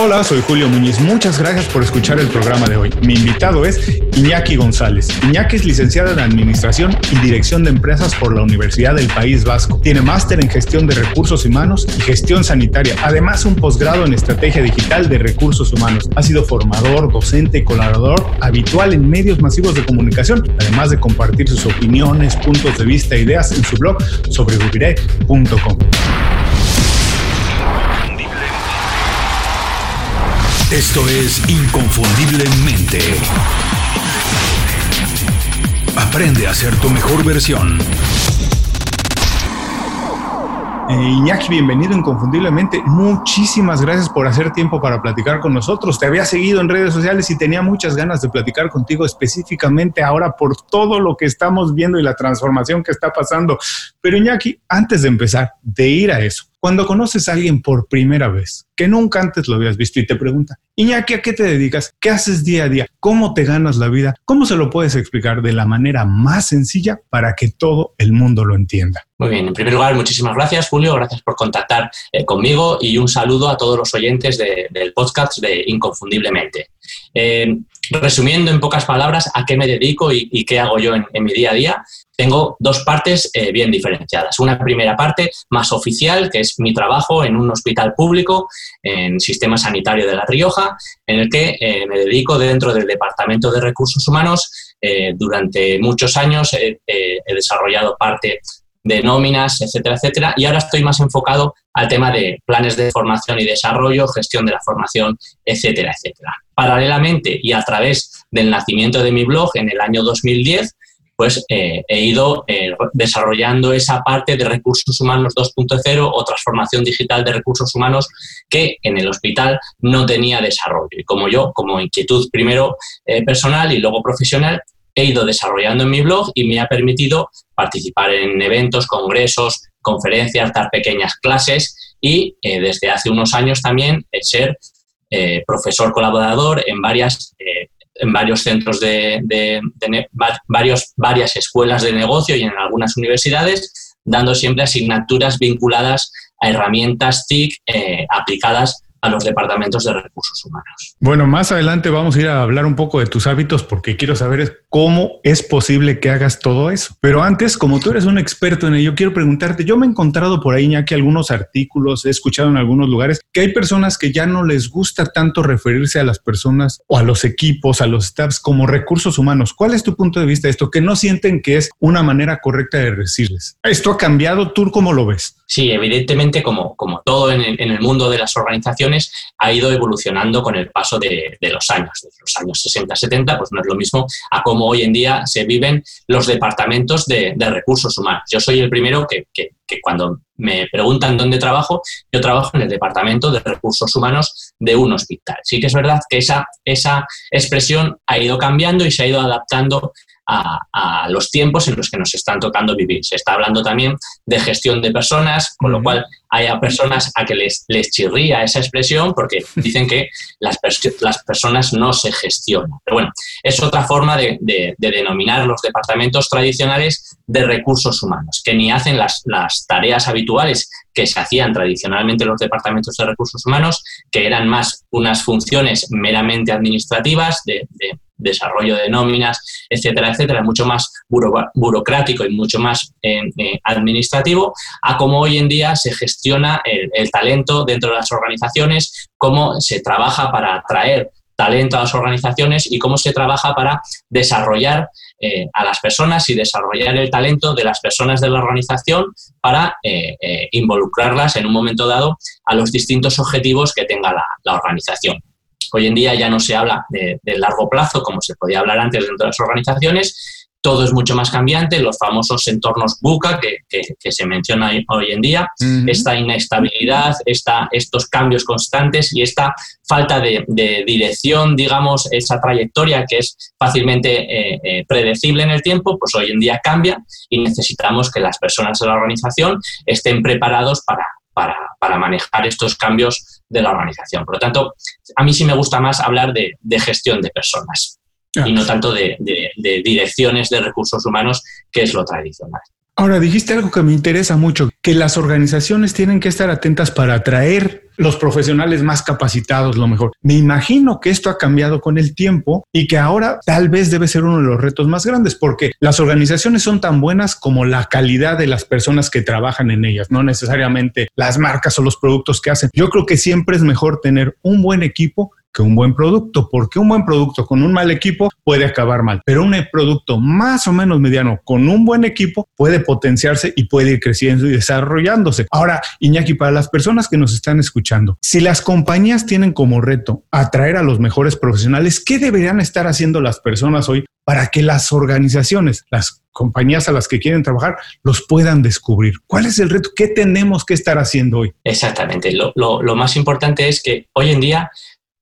Hola, soy Julio Muñiz. Muchas gracias por escuchar el programa de hoy. Mi invitado es Iñaki González. Iñaki es licenciado en Administración y Dirección de Empresas por la Universidad del País Vasco. Tiene máster en Gestión de Recursos Humanos y Gestión Sanitaria. Además, un posgrado en Estrategia Digital de Recursos Humanos. Ha sido formador, docente y colaborador habitual en medios masivos de comunicación, además de compartir sus opiniones, puntos de vista e ideas en su blog sobreviviré.com. Esto es Inconfundiblemente. Aprende a ser tu mejor versión. Eh, Iñaki, bienvenido inconfundiblemente. Muchísimas gracias por hacer tiempo para platicar con nosotros. Te había seguido en redes sociales y tenía muchas ganas de platicar contigo específicamente ahora por todo lo que estamos viendo y la transformación que está pasando. Pero Iñaki, antes de empezar, de ir a eso, cuando conoces a alguien por primera vez, que nunca antes lo habías visto y te pregunta, Iñaki, ¿a qué te dedicas? ¿Qué haces día a día? ¿Cómo te ganas la vida? ¿Cómo se lo puedes explicar de la manera más sencilla para que todo el mundo lo entienda? Muy bien, en primer lugar, muchísimas gracias, Julio. Gracias por contactar eh, conmigo y un saludo a todos los oyentes del podcast de Inconfundiblemente. Eh, resumiendo en pocas palabras a qué me dedico y, qué hago yo en, mi día a día, tengo dos partes eh, bien diferenciadas. Una primera parte más oficial, que es mi trabajo en un hospital público, en Sistema Sanitario de La Rioja, en el que eh, me dedico dentro del Departamento de Recursos Humanos. Eh, durante muchos años he desarrollado parte de nóminas, etcétera, etcétera. Y ahora estoy más enfocado al tema de planes de formación y desarrollo, gestión de la formación, etcétera, etcétera. Paralelamente y a través del nacimiento de mi blog en el año 2010, pues eh, he ido eh, desarrollando esa parte de recursos humanos 2.0 o transformación digital de recursos humanos que en el hospital no tenía desarrollo. Y como yo, como inquietud primero eh, personal y luego profesional, he ido desarrollando en mi blog y me ha permitido participar en eventos, congresos, conferencias, dar pequeñas clases y desde hace unos años también ser profesor colaborador en varias en varios centros de, varios, varias escuelas de negocio y en algunas universidades, dando siempre asignaturas vinculadas a herramientas TIC eh, aplicadas a los departamentos de recursos humanos. Bueno, más adelante vamos a ir a hablar un poco de tus hábitos porque quiero saber cómo es posible que hagas todo eso. Pero antes, como tú eres un experto en ello, quiero preguntarte, yo me he encontrado por ahí ya que algunos artículos, he escuchado en algunos lugares que hay personas que ya no les gusta tanto referirse a las personas o a los equipos, a los staffs como recursos humanos. ¿Cuál es tu punto de vista de esto? Que no sienten que es una manera correcta de decirles. ¿Esto ha cambiado? ¿Tú cómo lo ves? Sí, evidentemente, como, como todo en el, mundo de las organizaciones, ha ido evolucionando con el paso de, los años. Desde los años 60-70, pues no es lo mismo a cómo hoy en día se viven los departamentos de, recursos humanos. Yo soy el primero que, que, cuando me preguntan dónde trabajo, yo trabajo en el departamento de recursos humanos de un hospital. Sí que es verdad que esa, esa expresión ha ido cambiando y se ha ido adaptando a, los tiempos en los que nos están tocando vivir. Se está hablando también de gestión de personas, con lo cual hay a personas a que les, les chirría esa expresión porque dicen que las, las personas no se gestionan. Pero bueno, es otra forma de, denominar los departamentos tradicionales de recursos humanos, que ni hacen las, las tareas habituales que se hacían tradicionalmente en los departamentos de recursos humanos, que eran más unas funciones meramente administrativas de desarrollo de nóminas, etcétera, etcétera, mucho más burocrático y mucho más eh, eh, administrativo, a cómo hoy en día se gestiona el, talento dentro de las organizaciones, cómo se trabaja para atraer talento a las organizaciones y cómo se trabaja para desarrollar eh, a las personas y desarrollar el talento de las personas de la organización para involucrarlas en un momento dado a los distintos objetivos que tenga la organización. Hoy en día ya no se habla de, largo plazo como se podía hablar antes dentro de las organizaciones. Todo es mucho más cambiante, los famosos entornos buca que, se menciona hoy en día, esta inestabilidad, esta, estos cambios constantes y esta falta de, dirección, digamos, esa trayectoria que es fácilmente eh, eh, predecible en el tiempo, pues hoy en día cambia y necesitamos que las personas de la organización estén preparados para, para, manejar estos cambios de la organización. Por lo tanto, a mí sí me gusta más hablar de, gestión de personas y no tanto de, direcciones de recursos humanos, que es lo tradicional. Ahora, dijiste algo que me interesa mucho, que las organizaciones tienen que estar atentas para atraer los profesionales más capacitados, lo mejor. Me imagino que esto ha cambiado con el tiempo y que ahora tal vez debe ser uno de los retos más grandes porque las organizaciones son tan buenas como la calidad de las personas que trabajan en ellas, no necesariamente las marcas o los productos que hacen. Yo creo que siempre es mejor tener un buen equipo un buen producto, porque un buen producto con un mal equipo puede acabar mal, pero un producto más o menos mediano con un buen equipo puede potenciarse y puede ir creciendo y desarrollándose. Ahora, Iñaki, para las personas que nos están escuchando, si las compañías tienen como reto atraer a los mejores profesionales, ¿qué deberían estar haciendo las personas hoy para que las organizaciones, las compañías a las que quieren trabajar, los puedan descubrir. ¿Cuál es el reto? ¿Qué tenemos que estar haciendo hoy? Exactamente. Lo, lo más importante es que hoy en día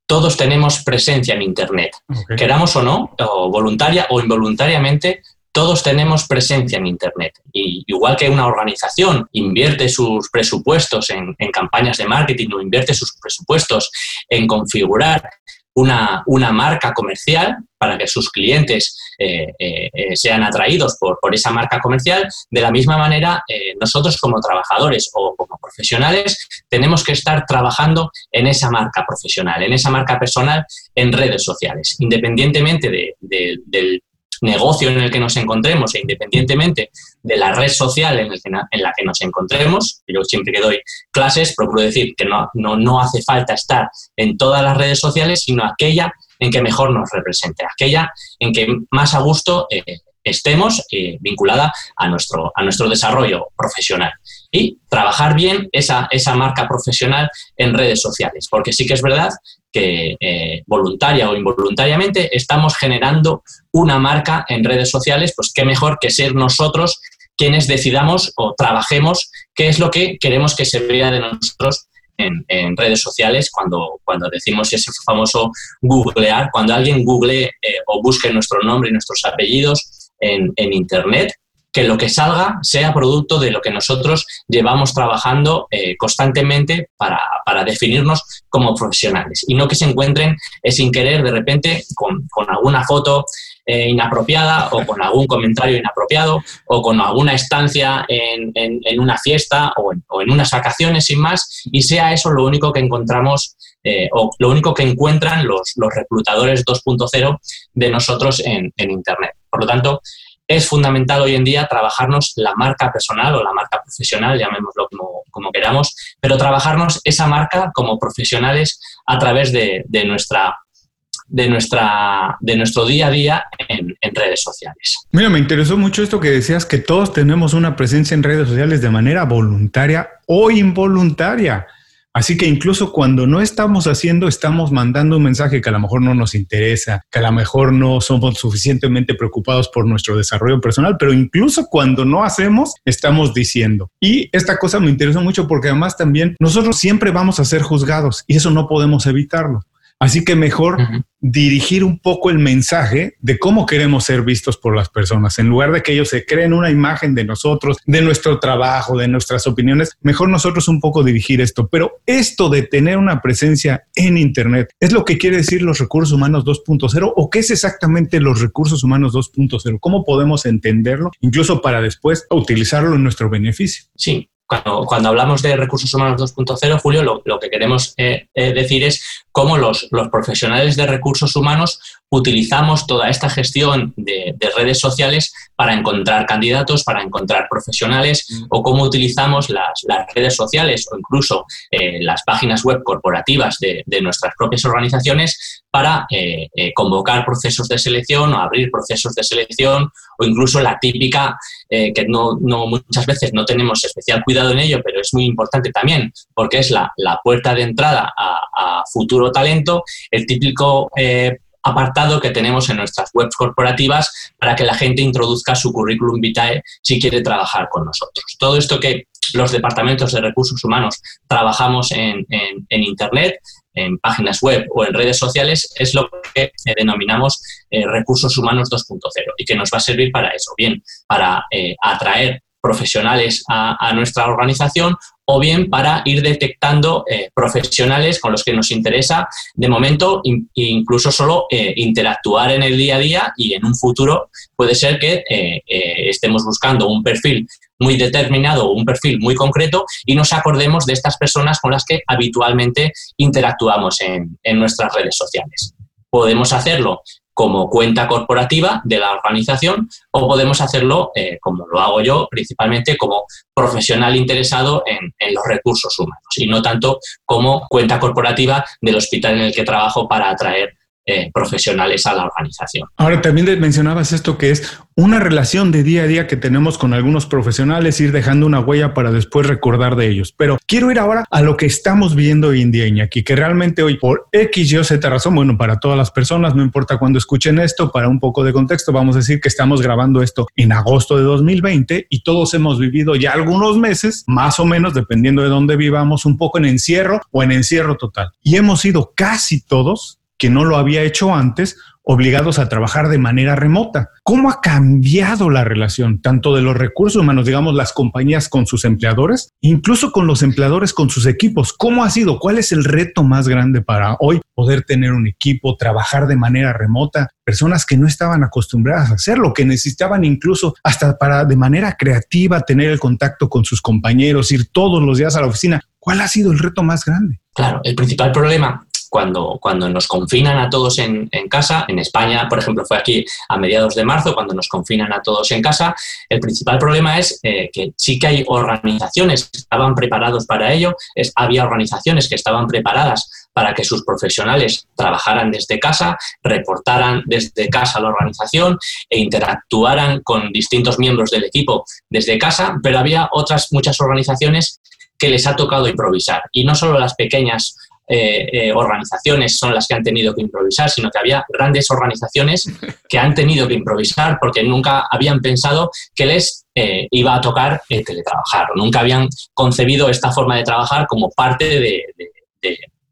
todos tenemos presencia en Internet. Queramos o no, o voluntaria o involuntariamente, todos tenemos presencia en Internet. Y igual que una organización invierte sus presupuestos en, en, campañas de marketing o invierte sus presupuestos en configurar una, una marca comercial para que sus clientes eh, eh, eh, sean atraídos por, por, esa marca comercial, de la misma manera nosotros como trabajadores o como profesionales tenemos que estar trabajando en esa marca profesional, en esa marca personal en redes sociales, independientemente de, del negocio en el que nos encontremos e independientemente de la red social en, en, la que nos encontremos, yo siempre que doy clases procuro decir que no, no, no hace falta estar en todas las redes sociales, sino aquella en que mejor nos represente, aquella en que más a gusto eh, estemos eh, vinculada a nuestro, a nuestro desarrollo profesional. Y trabajar bien esa, esa marca profesional en redes sociales, porque sí que es verdad que eh, voluntaria o involuntariamente estamos generando una marca en redes sociales, pues qué mejor que ser nosotros quienes decidamos o trabajemos qué es lo que queremos que se vea de nosotros en, redes sociales cuando, cuando decimos ese famoso googlear, cuando alguien google eh, o busque nuestro nombre y nuestros apellidos en, Internet, que lo que salga sea producto de lo que nosotros llevamos trabajando eh, constantemente para, para, definirnos como profesionales y no que se encuentren eh, sin querer de repente con, con alguna foto eh, inapropiada o con algún comentario inapropiado o con alguna estancia en, en, una fiesta o en, o en, unas vacaciones sin más y sea eso lo único que encontramos o lo único que encuentran los, los reclutadores 2.0 de nosotros en Internet. Por lo tanto, es fundamental hoy en día trabajarnos la marca personal o la marca profesional, llamémoslo como, queramos, pero trabajarnos esa marca como profesionales a través de, nuestra de, nuestra, de nuestro día a día en, en, redes sociales. Mira, me interesó mucho esto que decías, que todos tenemos una presencia en redes sociales de manera voluntaria o involuntaria. Así que incluso cuando no estamos haciendo, estamos mandando un mensaje que a lo mejor no nos interesa, que a lo mejor no somos suficientemente preocupados por nuestro desarrollo personal, pero incluso cuando no hacemos, estamos diciendo. Y esta cosa me interesa mucho porque además también nosotros siempre vamos a ser juzgados y eso no podemos evitarlo. Así que mejor dirigir un poco el mensaje de cómo queremos ser vistos por las personas. En lugar de que ellos se creen una imagen de nosotros, de nuestro trabajo, de nuestras opiniones, mejor nosotros un poco dirigir esto. Pero esto de tener una presencia en Internet, ¿es lo que quiere decir los recursos humanos 2.0 o qué es exactamente los recursos humanos 2.0? ¿Cómo podemos entenderlo, incluso para después utilizarlo en nuestro beneficio? Sí, cuando, cuando, hablamos de recursos humanos 2.0, Julio, lo, lo, que queremos eh, eh, decir es cómo los, los, profesionales de recursos humanos utilizamos toda esta gestión de, redes sociales para encontrar candidatos, para encontrar profesionales, mm. o cómo utilizamos las, redes sociales o incluso eh, las páginas web corporativas de, nuestras propias organizaciones para eh, eh, convocar procesos de selección o abrir procesos de selección o incluso la típica, que no, muchas veces no tenemos especial cuidado en ello, pero es muy importante también porque es la, puerta de entrada a, a talento, el típico apartado que tenemos en nuestras webs corporativas para que la gente introduzca su currículum vitae si quiere trabajar con nosotros. Todo esto que los departamentos de recursos humanos trabajamos en, Internet, en páginas web o en redes sociales, es lo que denominamos eh, recursos humanos 2.0 y que nos va a servir para eso, bien, para eh, atraer profesionales a, nuestra organización o bien para ir detectando eh, profesionales con los que nos interesa de momento incluso solo eh, interactuar en el día a día y en un futuro puede ser que eh, estemos buscando un perfil muy determinado o un perfil muy concreto y nos acordemos de estas personas con las que habitualmente interactuamos en, en nuestras redes sociales. Podemos hacerlo como cuenta corporativa de la organización o podemos hacerlo, eh, como lo hago yo, principalmente como profesional interesado en, los recursos humanos y no tanto como cuenta corporativa del hospital en el que trabajo para atraer eh, profesionales a la organización. Ahora también mencionabas esto que es una relación de día a día que tenemos con algunos profesionales, ir dejando una huella para después recordar de ellos. Pero quiero ir ahora a lo que estamos viendo hoy en día, que realmente hoy por X, Y o Z razón, bueno, para todas las personas, no importa cuando escuchen esto, para un poco de contexto, vamos a decir que estamos grabando esto en agosto de 2020 y todos hemos vivido ya algunos meses, más o menos, dependiendo de dónde vivamos, un poco en encierro o en encierro total. Y hemos sido casi todos que no lo había hecho antes, obligados a trabajar de manera remota. ¿Cómo ha cambiado la relación tanto de los recursos humanos, digamos, las compañías con sus empleadores, incluso con los empleadores con sus equipos? ¿Cómo ha sido? ¿Cuál es el reto más grande para hoy poder tener un equipo, trabajar de manera remota? Personas que no estaban acostumbradas a hacerlo, que necesitaban incluso hasta para de manera creativa tener el contacto con sus compañeros, ir todos los días a la oficina. ¿Cuál ha sido el reto más grande? Claro, el principal problema cuando, cuando nos confinan a todos en, casa, en España, por ejemplo, fue aquí a mediados de marzo, cuando nos confinan a todos en casa, el principal problema es eh, que sí que hay organizaciones que estaban preparados para ello, es, había organizaciones que estaban preparadas para que sus profesionales trabajaran desde casa, reportaran desde casa a la organización e interactuaran con distintos miembros del equipo desde casa, pero había otras muchas organizaciones que les ha tocado improvisar. Y no solo las pequeñas eh, eh, organizaciones son las que han tenido que improvisar, sino que había grandes organizaciones que han tenido que improvisar porque nunca habían pensado que les eh, iba a tocar teletrabajar o nunca habían concebido esta forma de trabajar como parte de,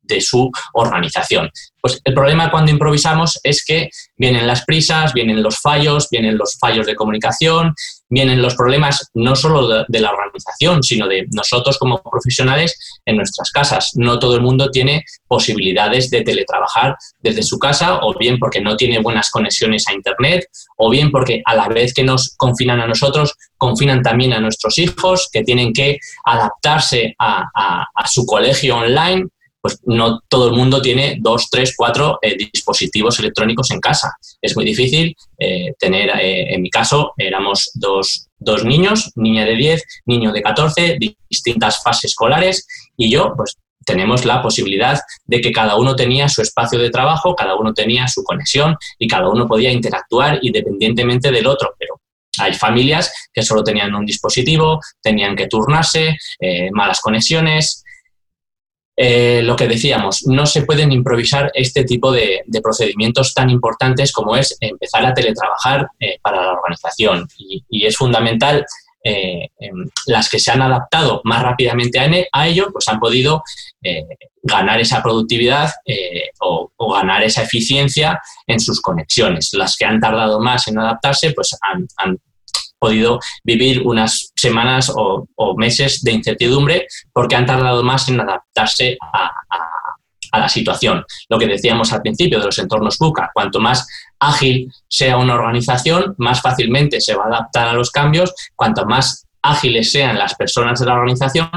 de su organización. Pues el problema cuando improvisamos es que vienen las prisas, vienen los fallos, vienen los fallos de comunicación, vienen los problemas no solo de, la organización, sino de nosotros como profesionales en nuestras casas. No todo el mundo tiene posibilidades de teletrabajar desde su casa, o bien porque no tiene buenas conexiones a Internet, o bien porque a la vez que nos confinan a nosotros, confinan también a nuestros hijos, que tienen que adaptarse a su colegio online pues no todo el mundo tiene dos, tres, cuatro eh, dispositivos electrónicos en casa. Es muy difícil eh, tener, eh, en mi caso, éramos dos, dos, niños, niña de 10, niño de 14, distintas fases escolares, y yo, pues tenemos la posibilidad de que cada uno tenía su espacio de trabajo, cada uno tenía su conexión y cada uno podía interactuar independientemente del otro, pero hay familias que solo tenían un dispositivo, tenían que turnarse, malas conexiones, eh, lo que decíamos, no se pueden improvisar este tipo de, procedimientos tan importantes como es empezar a teletrabajar eh, para la organización. Y, es fundamental, eh, em, las que se han adaptado más rápidamente a, ello, pues han podido ganar esa productividad o, ganar esa eficiencia en sus conexiones. Las que han tardado más en adaptarse, pues han podido vivir unas semanas o, meses de incertidumbre porque han tardado más en adaptarse a, la situación. Lo que decíamos al principio de los entornos buca, cuanto más ágil sea una organización, más fácilmente se va a adaptar a los cambios, cuanto más ágiles sean las personas de la organización,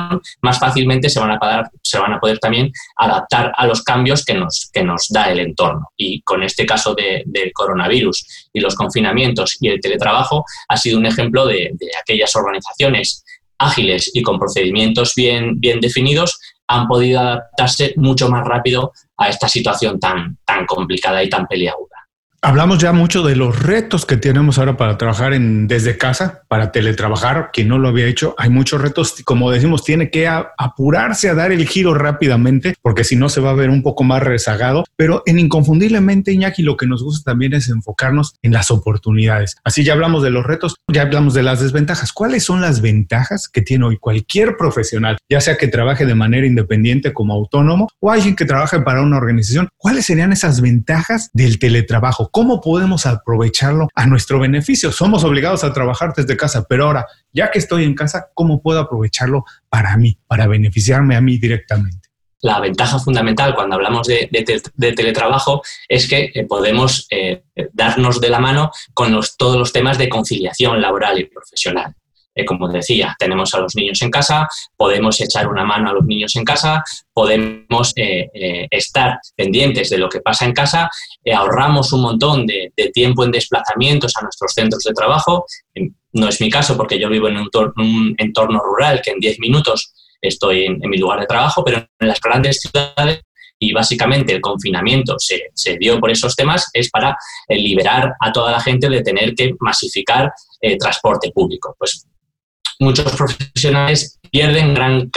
más fácilmente se van a poder, también adaptar a los cambios que nos, que nos da el entorno. Y con este caso del coronavirus y los confinamientos y el teletrabajo, ha sido un ejemplo de, aquellas organizaciones ágiles y con procedimientos bien, bien definidos han podido adaptarse mucho más rápido a esta situación tan, tan complicada y tan peliaguda. Hablamos ya mucho de los retos que tenemos ahora para trabajar desde casa, para teletrabajar, quien no lo había hecho. Hay muchos retos, como decimos, tiene que apurarse a dar el giro rápidamente, porque si no se va a ver un poco más rezagado. Pero en Inconfundiblemente, Iñaki, lo que nos gusta también es enfocarnos en las oportunidades. Así ya hablamos de los retos, ya hablamos de las desventajas. ¿Cuáles son las ventajas que tiene hoy cualquier profesional, ya sea que trabaje de manera independiente como autónomo o alguien que trabaje para una organización? ¿Cuáles serían esas ventajas del teletrabajo? ¿Cómo podemos aprovecharlo a nuestro beneficio? Somos obligados a trabajar desde casa, pero ahora, ya que estoy en casa, ¿cómo puedo aprovecharlo para mí, para beneficiarme a mí directamente? La ventaja fundamental cuando hablamos de, teletrabajo es que eh, podemos eh, darnos de la mano con todos los temas de conciliación laboral y profesional. eh, como decía, tenemos a los niños en casa, podemos echar una mano a los niños en casa, podemos estar pendientes de lo que pasa en casa, ahorramos un montón de, tiempo en desplazamientos a nuestros centros de trabajo. No es mi caso porque yo vivo en un, entorno, rural que en 10 minutos estoy en, mi lugar de trabajo, pero en las grandes ciudades y básicamente el confinamiento se, dio por esos temas, es para liberar a toda la gente de tener que masificar transporte público. Pues muchos profesionales pierden gran,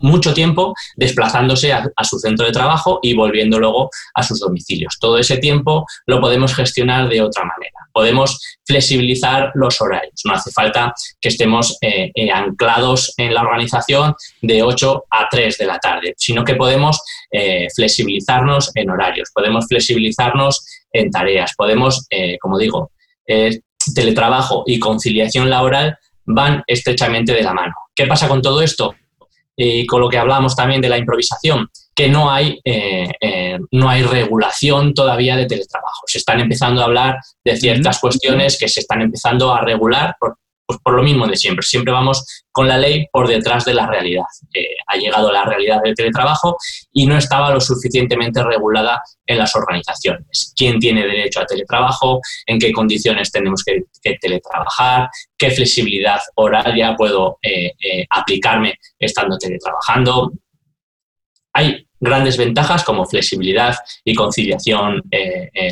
mucho tiempo desplazándose a, su centro de trabajo y volviendo luego a sus domicilios. Todo ese tiempo lo podemos gestionar de otra manera. Podemos flexibilizar los horarios. No hace falta que estemos eh, eh, anclados en la organización de 8 a 3 de la tarde, sino que podemos eh, flexibilizarnos en horarios, podemos flexibilizarnos en tareas, podemos, como digo, teletrabajo y conciliación laboral van estrechamente de la mano. ¿Qué pasa con todo esto? Y con lo que hablamos también de la improvisación, que no hay, eh, eh, no hay regulación todavía de teletrabajo. Se están empezando a hablar de ciertas cuestiones que se están empezando a regular por, pues por lo mismo de siempre. Siempre vamos con la ley por detrás de la realidad. Eh, ha llegado la realidad del teletrabajo y no estaba lo suficientemente regulada en las organizaciones. ¿Quién tiene derecho a teletrabajo? ¿En qué condiciones tenemos que, teletrabajar? ¿Qué flexibilidad horaria puedo eh, eh, aplicarme estando teletrabajando? Hay grandes ventajas como flexibilidad y conciliación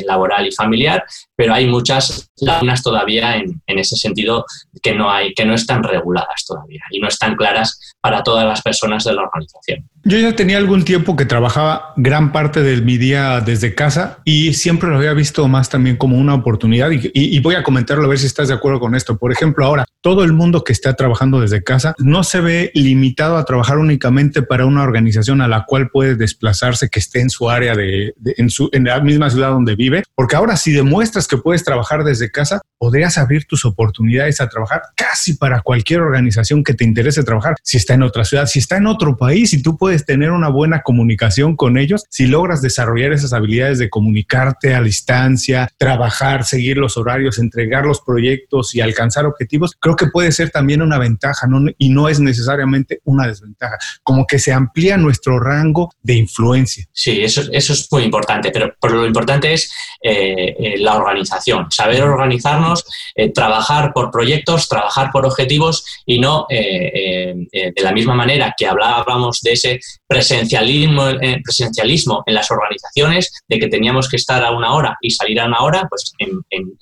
laboral y familiar, pero hay muchas lagunas todavía en, ese sentido que no, hay, que no están reguladas todavía y no están claras para todas las personas de la organización. Yo ya tenía algún tiempo que trabajaba gran parte de mi día desde casa y siempre lo había visto más también como una oportunidad y, voy a comentarlo a ver si estás de acuerdo con esto. Por ejemplo, ahora todo el mundo que está trabajando desde casa no se ve limitado a trabajar únicamente para una organización a la cual puede desplazarse que esté en su área de, en, su, en la misma ciudad donde vive, porque ahora si demuestras que puedes trabajar desde casa, podrías abrir tus oportunidades a trabajar casi para cualquier organización que te interese trabajar. Si está en otra ciudad, si está en otro país y tú puedes tener una buena comunicación con ellos, si logras desarrollar esas habilidades de comunicarte a distancia, trabajar, seguir los horarios, entregar los proyectos y alcanzar objetivos, creo que puede ser también una ventaja y no es necesariamente una desventaja. Como que se amplía nuestro rango de influencia. Sí, eso, eso es muy importante, pero, lo importante es eh, eh, la organización organización, saber organizarnos, eh, trabajar por proyectos, trabajar por objetivos y no eh, eh, de la misma manera que hablábamos de ese presencialismo, presencialismo en las organizaciones, de que teníamos que estar a una hora y salir a una hora, pues en,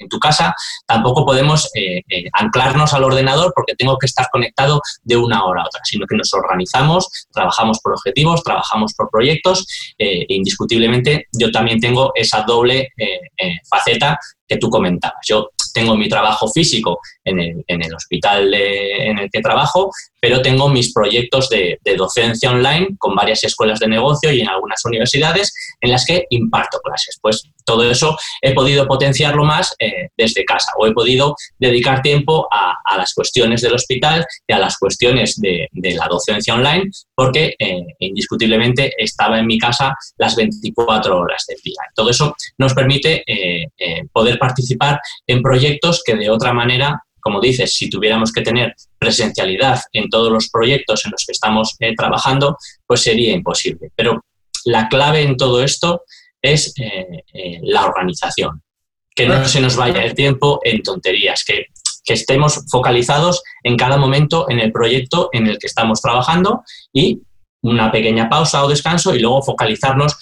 tu casa tampoco podemos anclarnos al ordenador porque tengo que estar conectado de una hora a otra, sino que nos organizamos, trabajamos por objetivos, trabajamos por proyectos e indiscutiblemente yo también tengo esa doble faceta que tú comentabas. Yo tengo mi trabajo físico en el, hospital en el que trabajo, pero tengo mis proyectos de, docencia online con varias escuelas de negocio y en algunas universidades en las que imparto clases. Pues todo eso he podido potenciarlo más eh, desde casa o he podido dedicar tiempo a, las cuestiones del hospital y a las cuestiones de, la docencia online porque eh, indiscutiblemente estaba en mi casa las 24 horas del día. Todo eso nos permite eh, poder participar en proyectos que de otra manera como dices, si tuviéramos que tener presencialidad en todos los proyectos en los que estamos eh, trabajando, pues sería imposible. Pero la clave en todo esto es eh, eh, la organización, que no se nos vaya el tiempo en tonterías, que, estemos focalizados en cada momento en el proyecto en el que estamos trabajando y una pequeña pausa o descanso y luego focalizarnos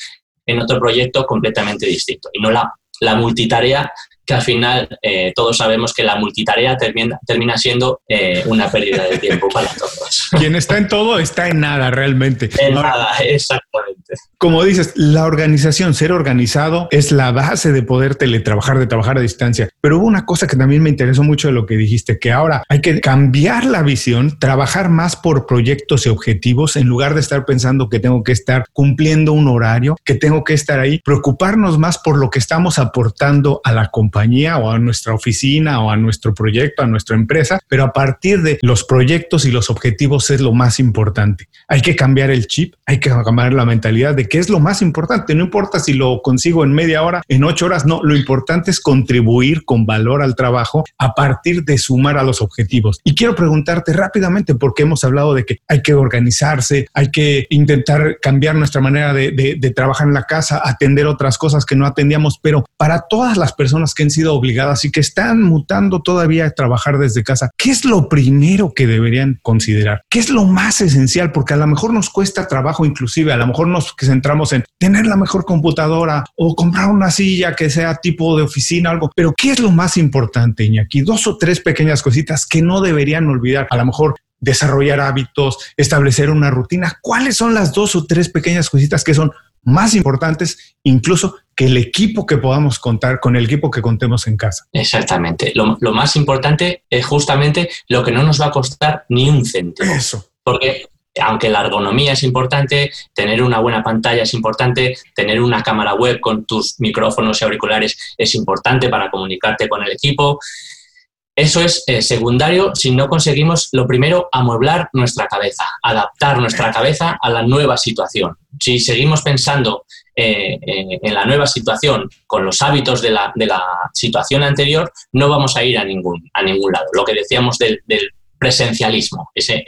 en otro proyecto completamente distinto y no la multitarea que al final eh, todos sabemos que la multitarea termina, termina siendo eh, una pérdida de tiempo para todos. Quien está en todo está en nada realmente. En nada, exactamente. Como dices, la organización, ser organizado es la base de poder teletrabajar, de trabajar a distancia. Pero hubo una cosa que también me interesó mucho de lo que dijiste, que ahora hay que cambiar la visión, trabajar más por proyectos y objetivos en lugar de estar pensando que tengo que estar cumpliendo un horario, que tengo que estar ahí, preocuparnos más por lo que estamos aportando a la compañía o a nuestra oficina o a nuestro proyecto, a nuestra empresa, pero a partir de los proyectos y los objetivos es lo más importante. Hay que cambiar el chip, hay que cambiar la mentalidad de que es lo más importante. No importa si lo consigo en media hora, en ocho horas, no. Lo importante es contribuir con valor al trabajo a partir de sumar a los objetivos. Y quiero preguntarte rápidamente, porque hemos hablado de que hay que organizarse, hay que intentar cambiar nuestra manera de, de trabajar en la casa, atender otras cosas que no atendíamos, pero para todas las personas que han sido obligadas y que están mutando todavía a trabajar desde casa, ¿qué es lo primero que deberían considerar? ¿Qué es lo más esencial? Porque a lo mejor nos cuesta trabajo, inclusive a lo mejor nos centramos en tener la mejor computadora o comprar una silla que sea tipo de oficina, algo, pero ¿qué es lo más importante, Iñaki? Dos o tres pequeñas cositas que no deberían olvidar. A lo mejor desarrollar hábitos, establecer una rutina. ¿Cuáles son las dos o tres pequeñas cositas que son más importantes incluso que el equipo que podamos contar, con el equipo que contemos en casa. Exactamente. Lo, más importante es justamente lo que no nos va a costar ni un céntimo. Eso. Porque aunque la ergonomía es importante, tener una buena pantalla es importante, tener una cámara web con tus micrófonos y auriculares es importante para comunicarte con el equipo. Eso es eh, secundario si no conseguimos, lo primero, amueblar nuestra cabeza, adaptar nuestra cabeza a la nueva situación. Si seguimos pensando eh, en la nueva situación con los hábitos de la, situación anterior, no vamos a ir a ningún, a ningún lado. Lo que decíamos del, presencialismo, ese,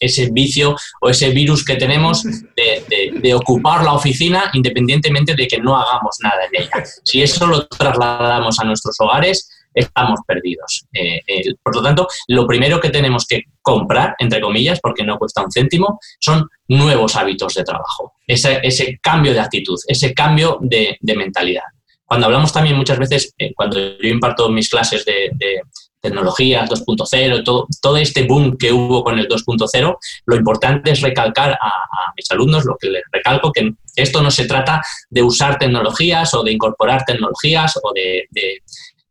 ese vicio o ese virus que tenemos de, de, ocupar la oficina independientemente de que no hagamos nada en ella. Si eso lo trasladamos a nuestros hogares, estamos perdidos. Eh, por lo tanto, lo primero que tenemos que comprar, entre comillas, porque no cuesta un céntimo, son nuevos hábitos de trabajo, ese, cambio de actitud, ese cambio de, mentalidad. Cuando hablamos también muchas veces, eh, cuando yo imparto mis clases de, tecnologías 2.0, todo, todo este boom que hubo con el 2.0, lo importante es recalcar a, mis alumnos, lo que les recalco, que esto no se trata de usar tecnologías o de incorporar tecnologías o de,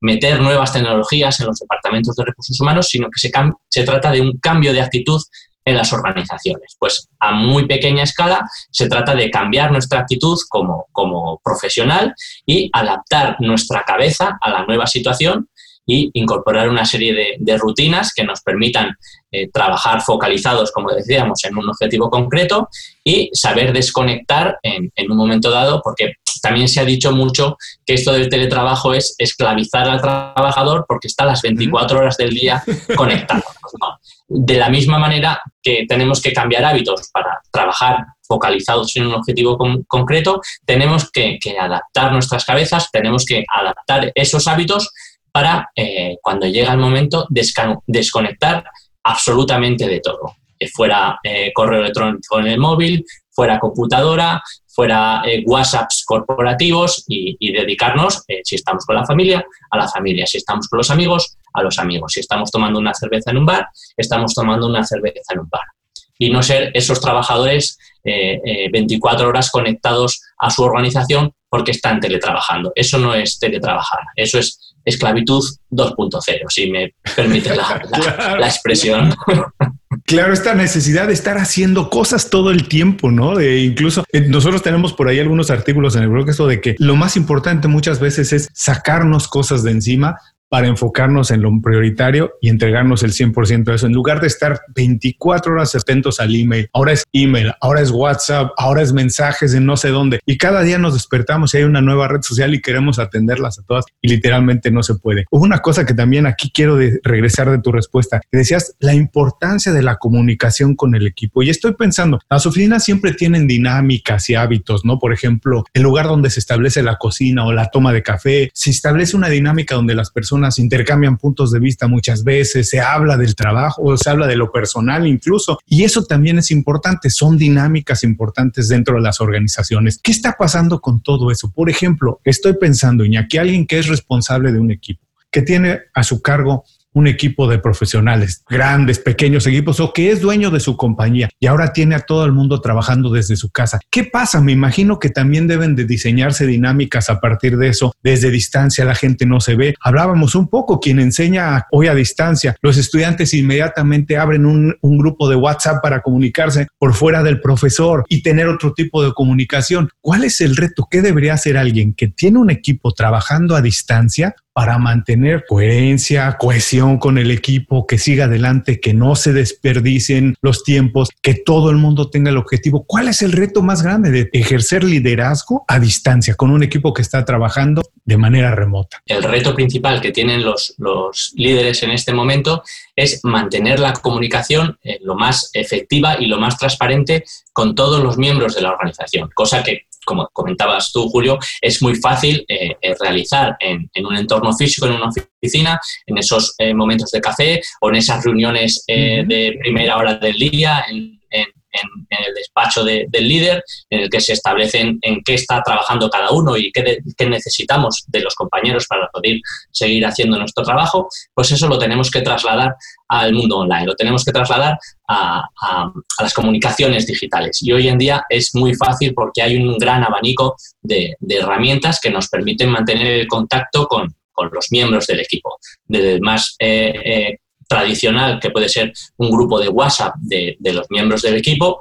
meter nuevas tecnologías en los departamentos de recursos humanos, sino que se, se trata de un cambio de actitud en las organizaciones. Pues a muy pequeña escala se trata de cambiar nuestra actitud como, como profesional y adaptar nuestra cabeza a la nueva situación y incorporar una serie de, rutinas que nos permitan eh, trabajar focalizados, como decíamos, en un objetivo concreto y saber desconectar en, en, un momento dado, porque también se ha dicho mucho que esto del teletrabajo es esclavizar al trabajador porque está las 24 horas del día conectado. De la misma manera que tenemos que cambiar hábitos para trabajar focalizados en un objetivo concreto, tenemos que, adaptar nuestras cabezas, tenemos que adaptar esos hábitos para eh, cuando llega el momento desconectar absolutamente de todo. fuera eh, correo electrónico en el móvil, fuera computadora, fuera eh, WhatsApps corporativos y, dedicarnos, si estamos con la familia, a la familia, si estamos con los amigos, a los amigos, si estamos tomando una cerveza en un bar, estamos tomando una cerveza en un bar. Y no ser esos trabajadores 24 horas conectados a su organización porque están teletrabajando. Eso no es teletrabajar, eso es esclavitud 2.0, si me permite la, expresión. Claro, esta necesidad de estar haciendo cosas todo el tiempo, ¿no? De incluso eh, nosotros tenemos por ahí algunos artículos en el blog esto de que lo más importante muchas veces es sacarnos cosas de encima para enfocarnos en lo prioritario y entregarnos el 100% de eso. En lugar de estar 24 horas atentos al email, ahora es email, ahora es WhatsApp, ahora es mensajes en no sé dónde. Y cada día nos despertamos y hay una nueva red social y queremos atenderlas a todas y literalmente no se puede. Una cosa que también aquí quiero regresar de tu respuesta, que decías la importancia de la comunicación con el equipo. Y estoy pensando, las oficinas siempre tienen dinámicas y hábitos, ¿no? Por ejemplo, el lugar donde se establece la cocina o la toma de café, se establece una dinámica donde las personas intercambian puntos de vista muchas veces, se habla del trabajo, se habla de lo personal incluso, y eso también es importante, son dinámicas importantes dentro de las organizaciones. ¿Qué está pasando con todo eso? Por ejemplo, estoy pensando, que alguien que es responsable de un equipo, que tiene a su cargo un equipo de profesionales, grandes, pequeños equipos, o que es dueño de su compañía y ahora tiene a todo el mundo trabajando desde su casa. ¿Qué pasa? Me imagino que también deben de diseñarse dinámicas a partir de eso. Desde distancia la gente no se ve. Hablábamos un poco, quien enseña hoy a distancia, los estudiantes inmediatamente abren un, un grupo de WhatsApp para comunicarse por fuera del profesor y tener otro tipo de comunicación. ¿Cuál es el reto? ¿Qué debería hacer alguien que tiene un equipo trabajando a distancia para mantener coherencia, cohesión con el equipo, que siga adelante, que no se desperdicien los tiempos, que todo el mundo tenga el objetivo? ¿Cuál es el reto más grande de ejercer liderazgo a distancia con un equipo que está trabajando de manera remota? El reto principal que tienen los, los líderes en este momento es mantener la comunicación eh, lo más efectiva y lo más transparente con todos los miembros de la organización, cosa que como comentabas tú, Julio, es muy fácil eh, eh, realizar en, un entorno físico, en una oficina, en esos eh, momentos de café o en esas reuniones de primera hora del día, en, el despacho del líder, en el que se establecen en qué está trabajando cada uno y qué, qué, necesitamos de los compañeros para poder seguir haciendo nuestro trabajo, pues eso lo tenemos que trasladar al mundo online, lo tenemos que trasladar a, las comunicaciones digitales. Y hoy en día es muy fácil porque hay un gran abanico de, herramientas que nos permiten mantener el contacto con, los miembros del equipo, desde el más eh, eh, tradicional, que puede ser un grupo de WhatsApp de, los miembros del equipo,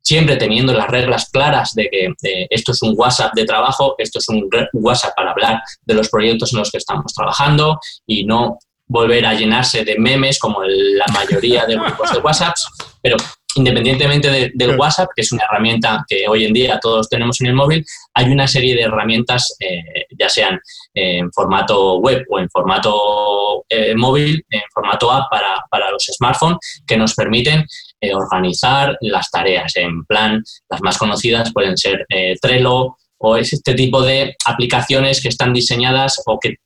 siempre teniendo las reglas claras de que esto es un WhatsApp de trabajo, esto es un WhatsApp para hablar de los proyectos en los que estamos trabajando y no volver a llenarse de memes como la mayoría de grupos de WhatsApp, pero independientemente del WhatsApp, que es una herramienta que hoy en día todos tenemos en el móvil, hay una serie de herramientas, eh, ya sean en formato web o en formato eh, móvil, en formato app para, los smartphones, que nos permiten eh, organizar las tareas. En plan, las más conocidas pueden ser Trello o es este tipo de aplicaciones que están diseñadas o que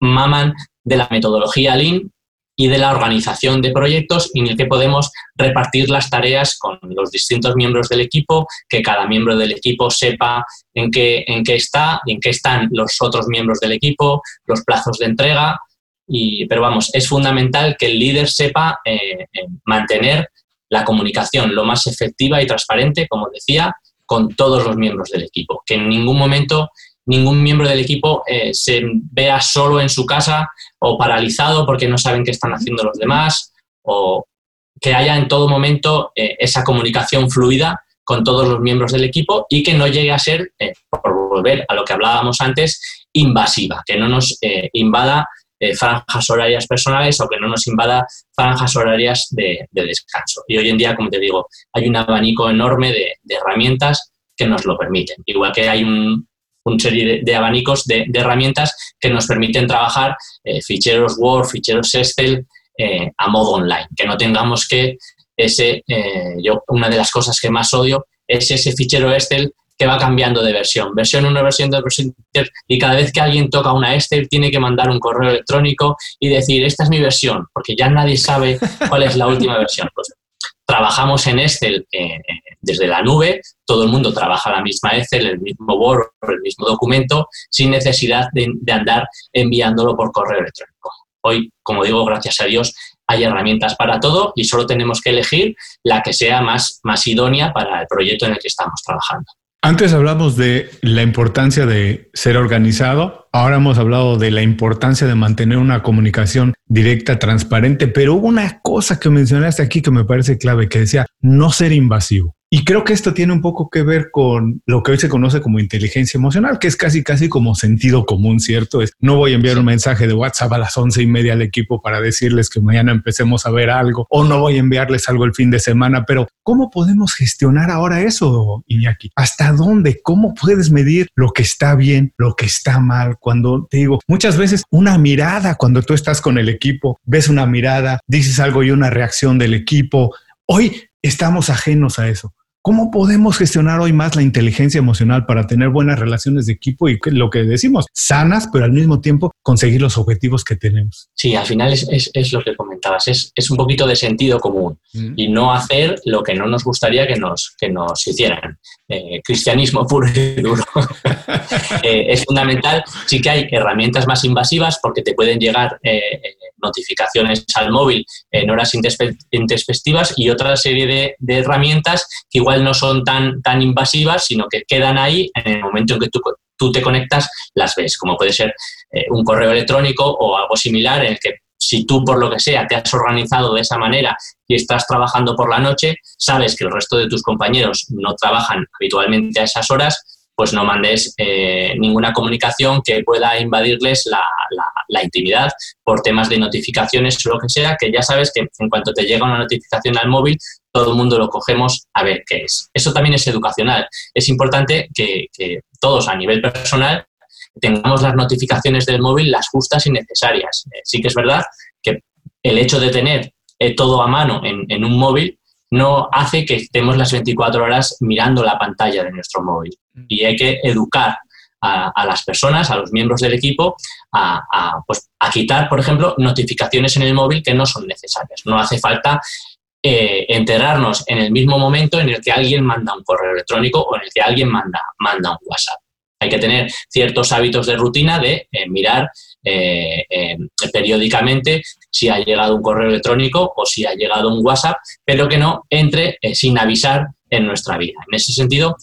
maman de la metodología Lean y de la organización de proyectos en el que podemos repartir las tareas con los distintos miembros del equipo, que cada miembro del equipo sepa en qué, en qué está, en qué están los otros miembros del equipo, los plazos de entrega. Y, pero vamos, es fundamental que el líder sepa eh, eh, mantener la comunicación lo más efectiva y transparente, como decía, con todos los miembros del equipo. Que en ningún momento ningún miembro del equipo eh, se vea solo en su casa o paralizado porque no saben qué están haciendo los demás o que haya en todo momento eh, esa comunicación fluida con todos los miembros del equipo y que no llegue a ser, eh, por volver a lo que hablábamos antes, invasiva, que no nos invada franjas horarias personales o que no nos invada franjas horarias de, descanso. Y hoy en día, como te digo, hay un abanico enorme de herramientas que nos lo permiten. Igual que hay un, una serie de, abanicos de, herramientas que nos permiten trabajar eh, ficheros Word, ficheros Excel eh, a modo online, que no tengamos que ese, eh, yo una de las cosas que más odio es ese fichero Excel que va cambiando de versión, versión 1, versión 2, versión 3, y cada vez que alguien toca una Excel tiene que mandar un correo electrónico y decir, esta es mi versión, porque ya nadie sabe cuál es la última versión. Pues trabajamos en Excel eh, desde la nube, todo el mundo trabaja la misma Excel, el mismo Word, el mismo documento, sin necesidad de, andar enviándolo por correo electrónico. Hoy, como digo, gracias a Dios, hay herramientas para todo y solo tenemos que elegir la que sea más, más idónea para el proyecto en el que estamos trabajando. Antes hablamos de la importancia de ser organizado, ahora hemos hablado de la importancia de mantener una comunicación directa, transparente, pero hubo una cosa que mencionaste aquí que me parece clave, que decía no ser invasivo. Y creo que esto tiene un poco que ver con lo que hoy se conoce como inteligencia emocional, que es casi, casi como sentido común, ¿cierto? Es, no voy a enviar un mensaje de WhatsApp a las once y media al equipo para decirles que mañana empecemos a ver algo, o no voy a enviarles algo el fin de semana, pero ¿cómo podemos gestionar ahora eso, Iñaki? ¿Hasta dónde? ¿Cómo puedes medir lo que está bien, lo que está mal? Cuando te digo, muchas veces una mirada, cuando tú estás con el equipo, ves una mirada, dices algo y una reacción del equipo. Hoy estamos ajenos a eso. ¿Cómo podemos gestionar hoy más la inteligencia emocional para tener buenas relaciones de equipo y lo que decimos, sanas, pero al mismo tiempo conseguir los objetivos que tenemos? Sí, al final es, lo que comentabas, es, un poquito de sentido común mm. y no hacer lo que no nos gustaría que nos, que nos hicieran. Eh, cristianismo puro y duro. Eh, es fundamental, sí que hay herramientas más invasivas porque te pueden llegar eh, notificaciones al móvil en horas intespectivas y otra serie de, de herramientas que igual no son tan, tan invasivas, sino que quedan ahí en el momento en que tú, tú te conectas, las ves, como puede ser eh, un correo electrónico o algo similar en el que si tú por lo que sea te has organizado de esa manera y estás trabajando por la noche, sabes que el resto de tus compañeros no trabajan habitualmente a esas horas pues no mandes eh, ninguna comunicación que pueda invadirles la, la, intimidad por temas de notificaciones o lo que sea, que ya sabes que en cuanto te llega una notificación al móvil, todo el mundo lo cogemos a ver qué es. Eso también es educacional. Es importante que, todos a nivel personal tengamos las notificaciones del móvil las justas y necesarias. Eh, sí que es verdad que el hecho de tener eh, todo a mano en, un móvil no hace que estemos las 24 horas mirando la pantalla de nuestro móvil. Y hay que educar a, las personas, a los miembros del equipo, a, pues, a, quitar, por ejemplo, notificaciones en el móvil que no son necesarias. No hace falta eh, enterarnos en el mismo momento en el que alguien manda un correo electrónico o en el que alguien manda, manda un WhatsApp. Hay que tener ciertos hábitos de rutina de eh, mirar eh, eh, periódicamente si ha llegado un correo electrónico o si ha llegado un WhatsApp, pero que no entre sin avisar en nuestra vida. En ese sentido,